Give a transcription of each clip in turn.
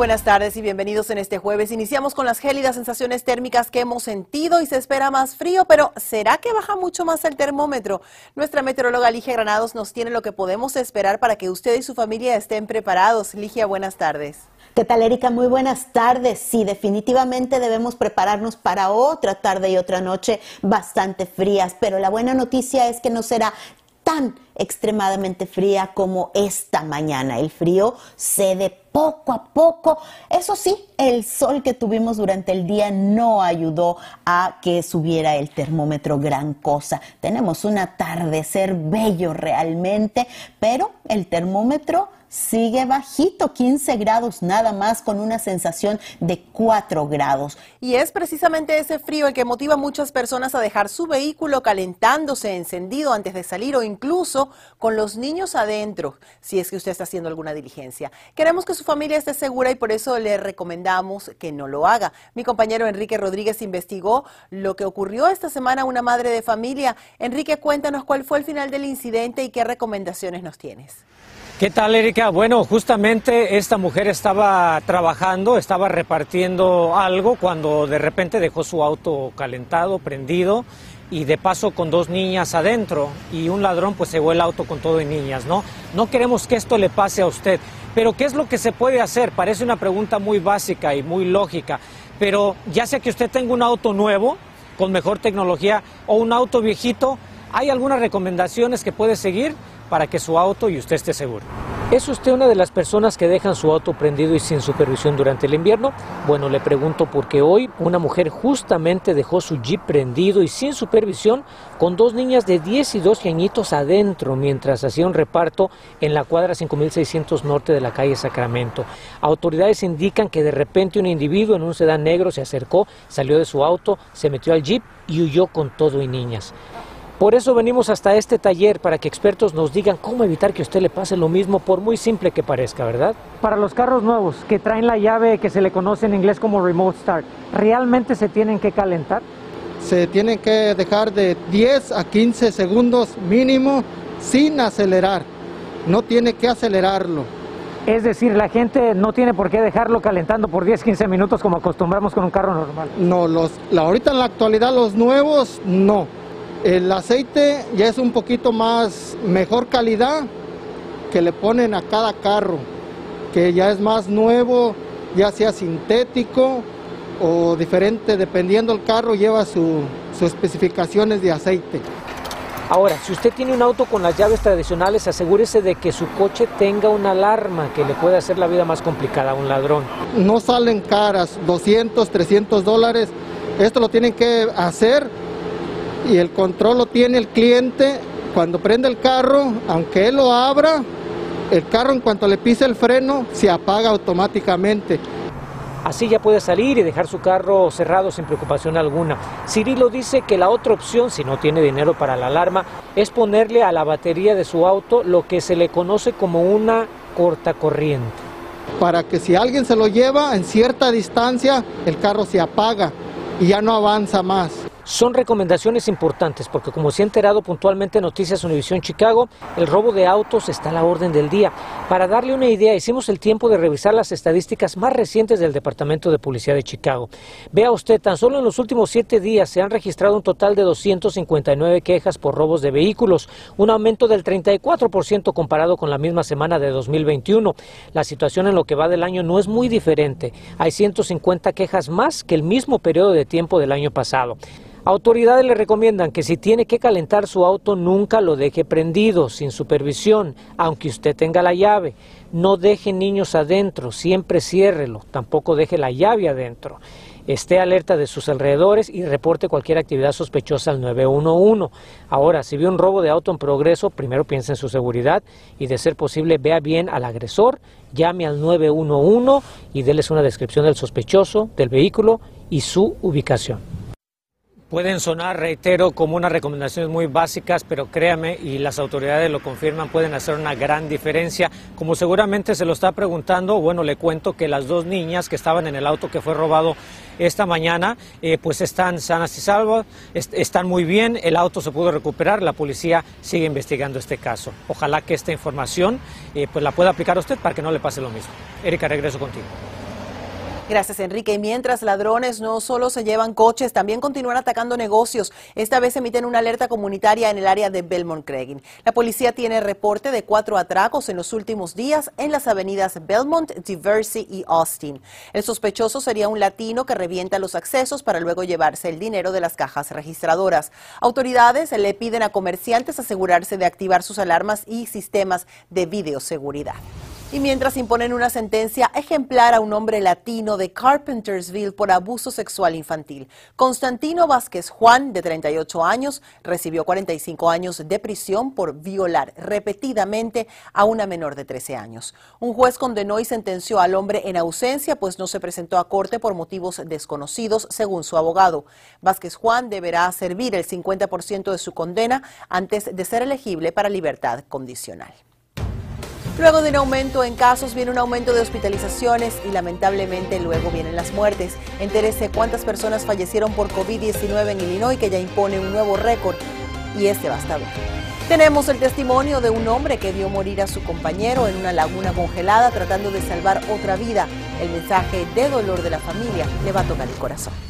Buenas tardes y bienvenidos en este jueves. Iniciamos con las gélidas sensaciones térmicas que hemos sentido y se espera más frío, pero ¿será que baja mucho más el termómetro? Nuestra meteoróloga Ligia Granados nos tiene lo que podemos esperar para que usted y su familia estén preparados. Ligia, buenas tardes. ¿Qué tal, Erika? Muy buenas tardes. Sí, definitivamente debemos prepararnos para otra tarde y otra noche bastante frías, pero la buena noticia es que no será tan extremadamente fría como esta mañana. El frío cede poco a poco. Eso sí, el sol que tuvimos durante el día no ayudó a que subiera el termómetro gran cosa. Tenemos un atardecer bello realmente, pero el termómetro sigue bajito, 15 grados nada más, con una sensación de 4 grados. Y es precisamente ese frío el que motiva a muchas personas a dejar su vehículo calentándose, encendido antes de salir o incluso con los niños adentro, si es que usted está haciendo alguna diligencia. Queremos que su familia esté segura y por eso le recomendamos que no lo haga. Mi compañero Enrique Rodríguez investigó lo que ocurrió esta semana a una madre de familia. Enrique, cuéntanos cuál fue el final del incidente y qué recomendaciones nos tienes. ¿Qué tal, Erika? Bueno, justamente esta mujer estaba trabajando, estaba repartiendo algo cuando de repente dejó su auto calentado, prendido y de paso con dos niñas adentro y un ladrón pues se el auto con todo y niñas, ¿no? No queremos que esto le pase a usted, pero ¿qué es lo que se puede hacer? Parece una pregunta muy básica y muy lógica, pero ya sea que usted tenga un auto nuevo con mejor tecnología o un auto viejito, ¿hay algunas recomendaciones que puede seguir? Para que su auto y usted esté seguro. ¿Es usted una de las personas que dejan su auto prendido y sin supervisión durante el invierno? Bueno, le pregunto porque hoy una mujer justamente dejó su jeep prendido y sin supervisión con dos niñas de 10 y 12 añitos adentro mientras hacía un reparto en la cuadra 5600 norte de la calle Sacramento. Autoridades indican que de repente un individuo en un sedán negro se acercó, salió de su auto, se metió al jeep y huyó con todo y niñas. Por eso venimos hasta este taller para que expertos nos digan cómo evitar que a usted le pase lo mismo, por muy simple que parezca, ¿verdad? Para los carros nuevos que traen la llave que se le conoce en inglés como remote start, ¿realmente se tienen que calentar? Se tienen que dejar de 10 a 15 segundos mínimo sin acelerar. No tiene que acelerarlo. Es decir, la gente no tiene por qué dejarlo calentando por 10, 15 minutos como acostumbramos con un carro normal. No, los, ahorita en la actualidad los nuevos no el aceite ya es un poquito más mejor calidad que le ponen a cada carro, que ya es más nuevo, ya sea sintético o diferente, dependiendo el carro, lleva sus especificaciones de aceite. Ahora, si usted tiene un auto con las llaves tradicionales, asegúrese de que su coche tenga una alarma que le pueda hacer la vida más complicada a un ladrón. No salen caras, 200, 300 dólares. Esto lo tienen que hacer y el control lo tiene el cliente cuando prende el carro, aunque él lo abra, el carro en cuanto le pise el freno se apaga automáticamente. Así ya puede salir y dejar su carro cerrado sin preocupación alguna. Cirilo dice que la otra opción, si no tiene dinero para la alarma, es ponerle a la batería de su auto lo que se le conoce como una corta corriente. Para que si alguien se lo lleva en cierta distancia, el carro se apaga y ya no avanza más. Son recomendaciones importantes porque como se ha enterado puntualmente Noticias Univisión Chicago, el robo de autos está a la orden del día. Para darle una idea, hicimos el tiempo de revisar las estadísticas más recientes del Departamento de Policía de Chicago. Vea usted, tan solo en los últimos siete días se han registrado un total de 259 quejas por robos de vehículos, un aumento del 34% comparado con la misma semana de 2021. La situación en lo que va del año no es muy diferente. Hay 150 quejas más que el mismo periodo de tiempo del año pasado. Autoridades le recomiendan que si tiene que calentar su auto nunca lo deje prendido, sin supervisión, aunque usted tenga la llave. No deje niños adentro, siempre ciérrelo, tampoco deje la llave adentro. Esté alerta de sus alrededores y reporte cualquier actividad sospechosa al 911. Ahora, si ve un robo de auto en progreso, primero piense en su seguridad y de ser posible vea bien al agresor, llame al 911 y déles una descripción del sospechoso, del vehículo y su ubicación. Pueden sonar, reitero, como unas recomendaciones muy básicas, pero créame, y las autoridades lo confirman, pueden hacer una gran diferencia. Como seguramente se lo está preguntando, bueno, le cuento que las dos niñas que estaban en el auto que fue robado esta mañana, eh, pues están sanas y salvas, están muy bien, el auto se pudo recuperar, la policía sigue investigando este caso. Ojalá que esta información eh, pues la pueda aplicar usted para que no le pase lo mismo. Erika, regreso contigo. Gracias, Enrique. Y mientras ladrones no solo se llevan coches, también continúan atacando negocios. Esta vez emiten una alerta comunitaria en el área de Belmont Craig. La policía tiene reporte de cuatro atracos en los últimos días en las avenidas Belmont, Diversey y Austin. El sospechoso sería un latino que revienta los accesos para luego llevarse el dinero de las cajas registradoras. Autoridades le piden a comerciantes asegurarse de activar sus alarmas y sistemas de videoseguridad. Y mientras imponen una sentencia ejemplar a un hombre latino de Carpentersville por abuso sexual infantil, Constantino Vázquez Juan, de 38 años, recibió 45 años de prisión por violar repetidamente a una menor de 13 años. Un juez condenó y sentenció al hombre en ausencia, pues no se presentó a corte por motivos desconocidos, según su abogado. Vázquez Juan deberá servir el 50% de su condena antes de ser elegible para libertad condicional. Luego de un aumento en casos viene un aumento de hospitalizaciones y lamentablemente luego vienen las muertes. Entérese cuántas personas fallecieron por COVID-19 en Illinois que ya impone un nuevo récord y es devastador. Tenemos el testimonio de un hombre que vio morir a su compañero en una laguna congelada tratando de salvar otra vida. El mensaje de dolor de la familia le va a tocar el corazón.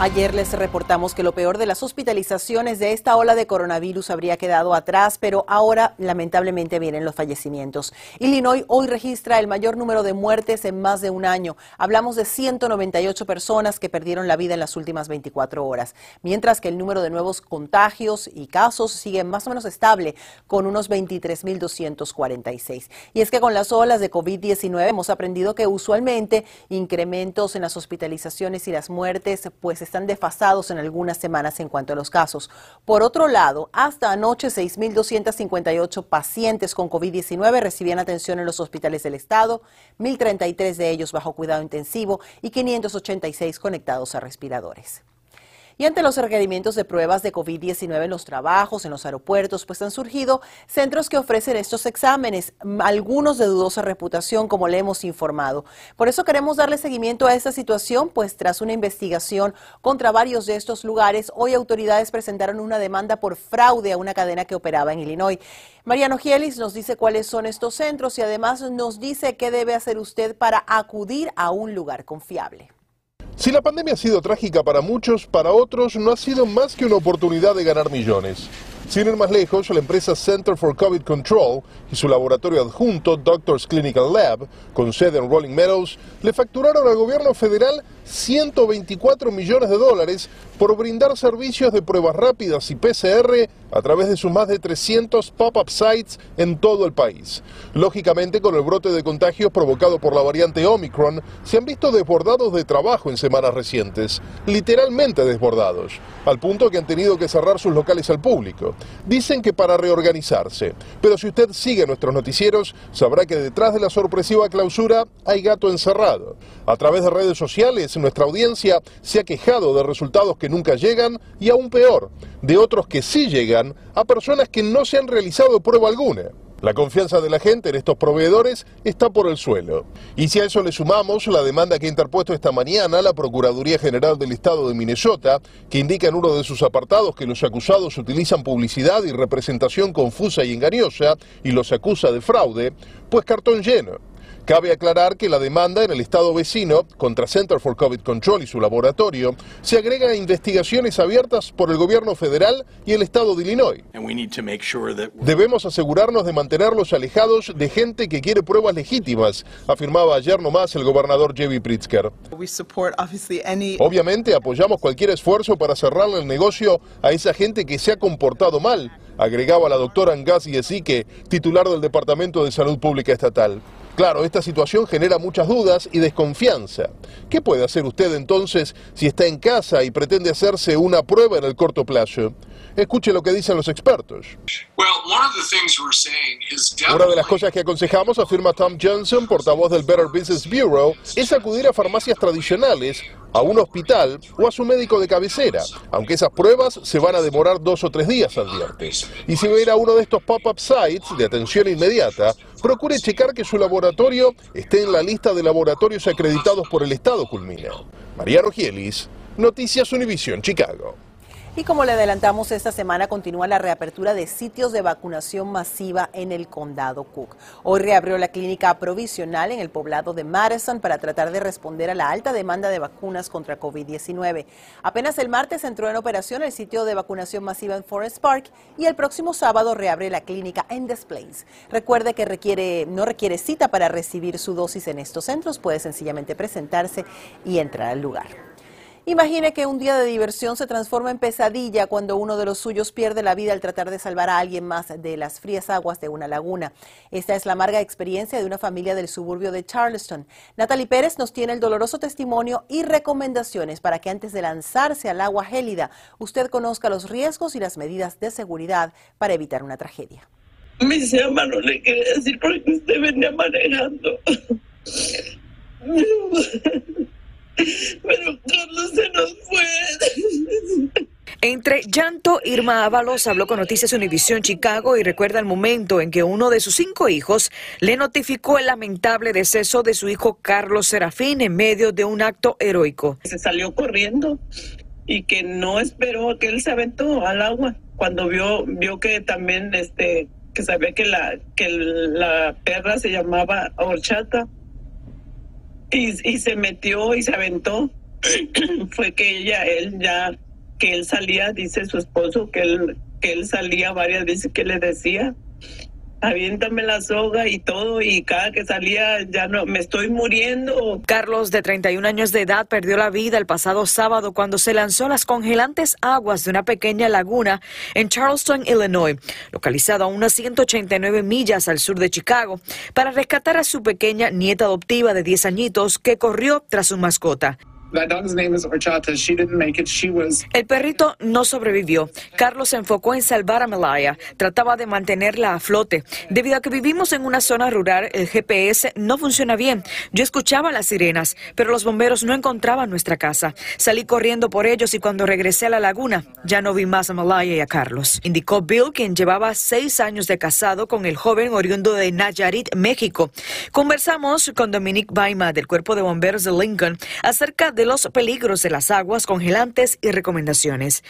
Ayer les reportamos que lo peor de las hospitalizaciones de esta ola de coronavirus habría quedado atrás, pero ahora lamentablemente vienen los fallecimientos. Illinois hoy registra el mayor número de muertes en más de un año. Hablamos de 198 personas que perdieron la vida en las últimas 24 horas, mientras que el número de nuevos contagios y casos sigue más o menos estable, con unos 23.246. Y es que con las olas de COVID-19 hemos aprendido que usualmente incrementos en las hospitalizaciones y las muertes pues están desfasados en algunas semanas en cuanto a los casos. Por otro lado, hasta anoche 6.258 pacientes con COVID-19 recibían atención en los hospitales del estado, 1.033 de ellos bajo cuidado intensivo y 586 conectados a respiradores. Y ante los requerimientos de pruebas de COVID-19 en los trabajos, en los aeropuertos, pues han surgido centros que ofrecen estos exámenes, algunos de dudosa reputación, como le hemos informado. Por eso queremos darle seguimiento a esta situación, pues tras una investigación contra varios de estos lugares, hoy autoridades presentaron una demanda por fraude a una cadena que operaba en Illinois. Mariano Gielis nos dice cuáles son estos centros y además nos dice qué debe hacer usted para acudir a un lugar confiable. Si la pandemia ha sido trágica para muchos, para otros no ha sido más que una oportunidad de ganar millones. Sin ir más lejos, la empresa Center for COVID Control y su laboratorio adjunto Doctors Clinical Lab, con sede en Rolling Meadows, le facturaron al gobierno federal 124 millones de dólares por brindar servicios de pruebas rápidas y PCR a través de sus más de 300 pop-up sites en todo el país. Lógicamente, con el brote de contagios provocado por la variante Omicron, se han visto desbordados de trabajo en semanas recientes, literalmente desbordados, al punto que han tenido que cerrar sus locales al público. Dicen que para reorganizarse, pero si usted sigue nuestros noticieros, sabrá que detrás de la sorpresiva clausura hay gato encerrado. A través de redes sociales, nuestra audiencia se ha quejado de resultados que nunca llegan y aún peor, de otros que sí llegan a personas que no se han realizado prueba alguna. La confianza de la gente en estos proveedores está por el suelo. Y si a eso le sumamos la demanda que ha interpuesto esta mañana la Procuraduría General del Estado de Minnesota, que indica en uno de sus apartados que los acusados utilizan publicidad y representación confusa y engañosa y los acusa de fraude, pues cartón lleno. Cabe aclarar que la demanda en el estado vecino contra Center for COVID Control y su laboratorio se agrega a investigaciones abiertas por el gobierno federal y el estado de Illinois. Debemos asegurarnos de mantenerlos alejados de gente que quiere pruebas legítimas, afirmaba ayer nomás el gobernador Jevi Pritzker. Obviamente apoyamos cualquier esfuerzo para cerrarle el negocio a esa gente que se ha comportado mal, agregaba la doctora Angas Yesique, titular del Departamento de Salud Pública Estatal. Claro, esta situación genera muchas dudas y desconfianza. ¿Qué puede hacer usted entonces si está en casa y pretende hacerse una prueba en el corto plazo? Escuche lo que dicen los expertos. Una de las cosas que aconsejamos, afirma Tom Johnson, portavoz del Better Business Bureau, es acudir a farmacias tradicionales, a un hospital o a su médico de cabecera, aunque esas pruebas se van a demorar dos o tres días, advierte. Y si va a ir a uno de estos pop-up sites de atención inmediata, procure checar que su laboratorio esté en la lista de laboratorios acreditados por el Estado, culmina. María Rogielis, Noticias Univisión, Chicago. Y como le adelantamos esta semana, continúa la reapertura de sitios de vacunación masiva en el condado Cook. Hoy reabrió la clínica provisional en el poblado de Madison para tratar de responder a la alta demanda de vacunas contra COVID-19. Apenas el martes entró en operación el sitio de vacunación masiva en Forest Park y el próximo sábado reabre la clínica en Des Plaines. Recuerde que requiere, no requiere cita para recibir su dosis en estos centros, puede sencillamente presentarse y entrar al lugar. Imagine que un día de diversión se transforma en pesadilla cuando uno de los suyos pierde la vida al tratar de salvar a alguien más de las frías aguas de una laguna. Esta es la amarga experiencia de una familia del suburbio de Charleston. Natalie Pérez nos tiene el doloroso testimonio y recomendaciones para que antes de lanzarse al agua gélida usted conozca los riesgos y las medidas de seguridad para evitar una tragedia. Mi no le quería decir porque usted venía manejando. Pero Carlos se nos fue. Entre llanto, Irma Ábalos habló con Noticias Univisión Chicago y recuerda el momento en que uno de sus cinco hijos le notificó el lamentable deceso de su hijo Carlos Serafín en medio de un acto heroico. Se salió corriendo y que no esperó a que él se aventó al agua cuando vio vio que también este que sabía que la que la perra se llamaba horchata y, se metió y se aventó. Fue que ella, él ya, que él salía, dice su esposo, que él, que él salía varias veces que le decía, aviéntame la soga y todo, y cada que salía ya no, me estoy muriendo. Carlos, de 31 años de edad, perdió la vida el pasado sábado cuando se lanzó a las congelantes aguas de una pequeña laguna en Charleston, Illinois, localizado a unas 189 millas al sur de Chicago, para rescatar a su pequeña nieta adoptiva de 10 añitos que corrió tras su mascota. El perrito no sobrevivió. Carlos se enfocó en salvar a Melaya. Trataba de mantenerla a flote. Debido a que vivimos en una zona rural, el GPS no funciona bien. Yo escuchaba las sirenas, pero los bomberos no encontraban nuestra casa. Salí corriendo por ellos y cuando regresé a la laguna, ya no vi más a Malaya y a Carlos. Indicó Bill, quien llevaba seis años de casado con el joven oriundo de Nayarit, México. Conversamos con Dominique Baima del Cuerpo de Bomberos de Lincoln acerca de los peligros de las aguas congelantes y recomendaciones.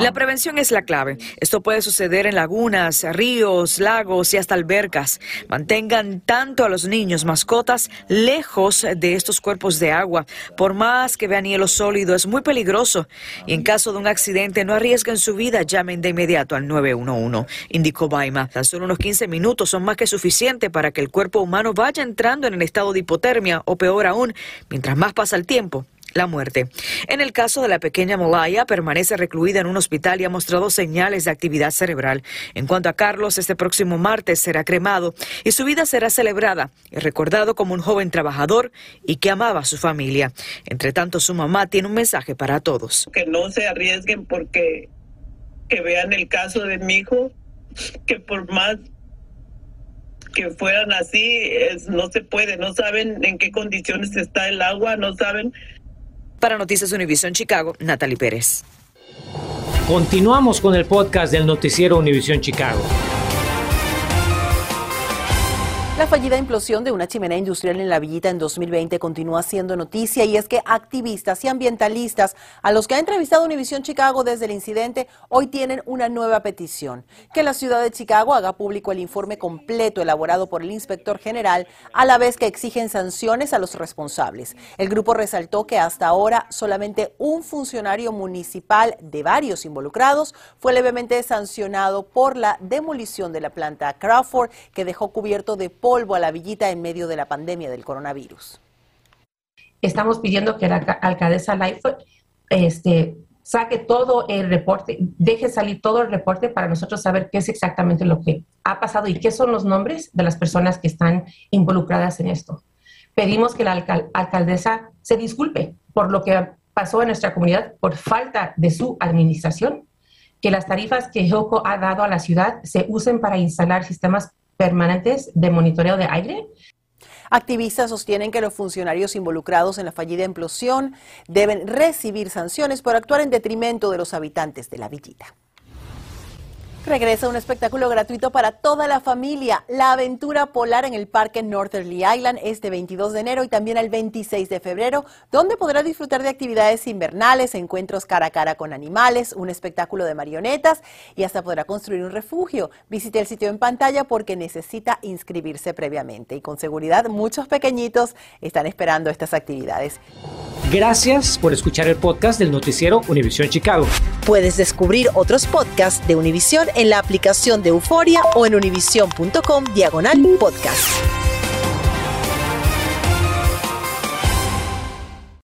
La prevención es la clave. Esto puede suceder en lagunas, ríos, lagos y hasta albercas. Mantengan tanto a los niños, mascotas, lejos de estos cuerpos de agua. Por más que vean hielo sólido, es muy peligroso. Y en caso de un accidente, no arriesguen su vida, llamen de inmediato al 911, indicó Baima. Tan solo unos 15 minutos son más que suficiente para que el cuerpo humano vaya entrando en el estado de hipotermia o peor aún, mientras más pasa el tiempo, la muerte. En el caso de la pequeña Molaya, permanece recluida en un hospital y ha mostrado señales de actividad cerebral. En cuanto a Carlos, este próximo martes será cremado y su vida será celebrada y recordado como un joven trabajador y que amaba a su familia. Entre tanto, su mamá tiene un mensaje para todos. Que no se arriesguen porque que vean el caso de mi hijo, que por más que fueran así, es, no se puede, no saben en qué condiciones está el agua, no saben. Para Noticias Univisión Chicago, Natalie Pérez. Continuamos con el podcast del noticiero Univisión Chicago. La fallida implosión de una chimenea industrial en la villita en 2020 continúa siendo noticia y es que activistas y ambientalistas a los que ha entrevistado Univisión Chicago desde el incidente hoy tienen una nueva petición, que la ciudad de Chicago haga público el informe completo elaborado por el inspector general a la vez que exigen sanciones a los responsables. El grupo resaltó que hasta ahora solamente un funcionario municipal de varios involucrados fue levemente sancionado por la demolición de la planta Crawford que dejó cubierto de polvo a la villita en medio de la pandemia del coronavirus. Estamos pidiendo que la alcaldesa Lightfoot este, saque todo el reporte, deje salir todo el reporte para nosotros saber qué es exactamente lo que ha pasado y qué son los nombres de las personas que están involucradas en esto. Pedimos que la alcaldesa se disculpe por lo que pasó en nuestra comunidad por falta de su administración, que las tarifas que Hilco ha dado a la ciudad se usen para instalar sistemas permanentes de monitoreo de aire Activistas sostienen que los funcionarios involucrados en la fallida implosión deben recibir sanciones por actuar en detrimento de los habitantes de la villita. Regresa un espectáculo gratuito para toda la familia. La aventura polar en el parque Northerly Island este 22 de enero y también el 26 de febrero, donde podrá disfrutar de actividades invernales, encuentros cara a cara con animales, un espectáculo de marionetas y hasta podrá construir un refugio. Visite el sitio en pantalla porque necesita inscribirse previamente y con seguridad muchos pequeñitos están esperando estas actividades. Gracias por escuchar el podcast del noticiero Univisión Chicago. Puedes descubrir otros podcasts de Univisión en la aplicación de Euforia o en univision.com diagonal podcast.